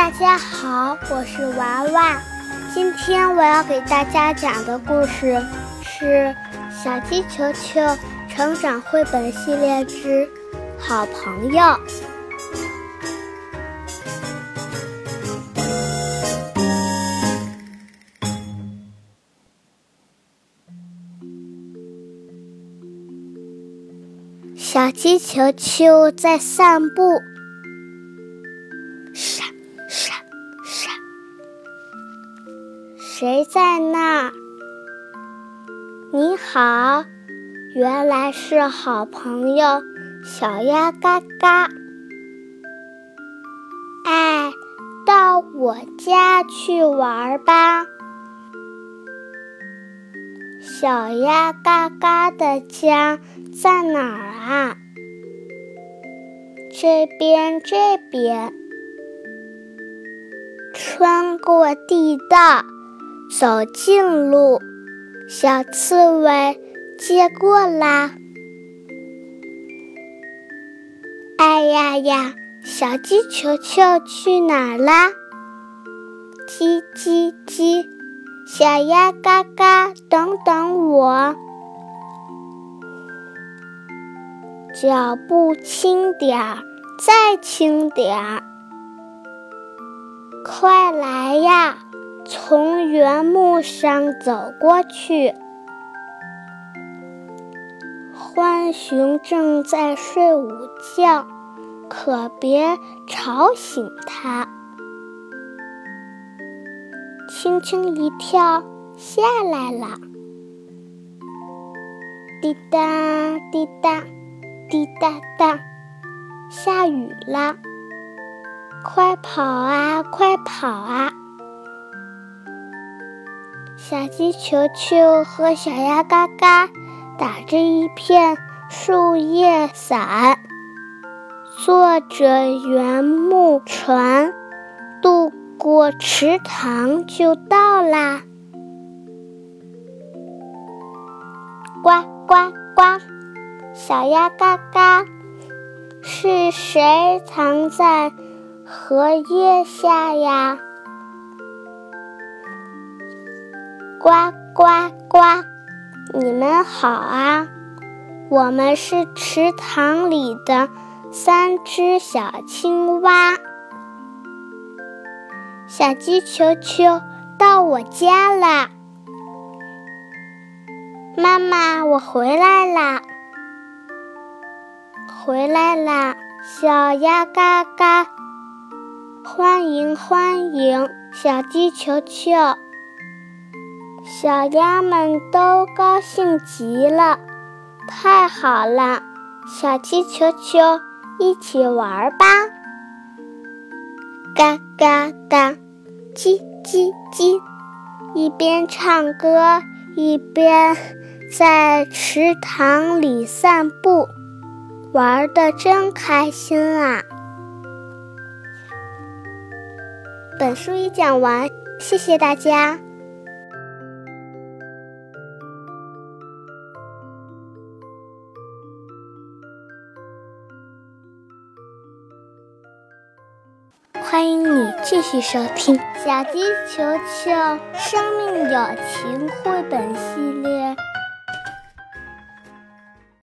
大家好，我是娃娃。今天我要给大家讲的故事是《小鸡球球成长绘本系列之好朋友》。小鸡球球在散步。谁在那儿？你好，原来是好朋友小鸭嘎嘎。哎，到我家去玩吧。小鸭嘎嘎的家在哪儿啊？这边，这边，穿过地道。走近路，小刺猬接过啦。哎呀呀，小鸡球球去哪啦？叽叽叽，小鸭嘎嘎，等等我。脚步轻点儿，再轻点儿，快来呀！从原木上走过去，浣熊正在睡午觉，可别吵醒它。轻轻一跳，下来了。滴答滴答滴答答，下雨了，快跑啊，快跑啊！小鸡球球和小鸭嘎嘎打着一片树叶伞，坐着原木船渡过池塘就到啦。呱呱呱！小鸭嘎嘎，是谁藏在荷叶下呀？呱呱呱！你们好啊，我们是池塘里的三只小青蛙。小鸡球球到我家啦，妈妈，我回来啦，回来啦！小鸭嘎嘎，欢迎欢迎，小鸡球球。小鸭们都高兴极了，太好了！小鸡球球，一起玩吧！嘎嘎嘎，叽叽叽，一边唱歌一边在池塘里散步，玩的真开心啊！本书已讲完，谢谢大家。欢迎你继续收听《小鸡球球生命友情绘本系列》。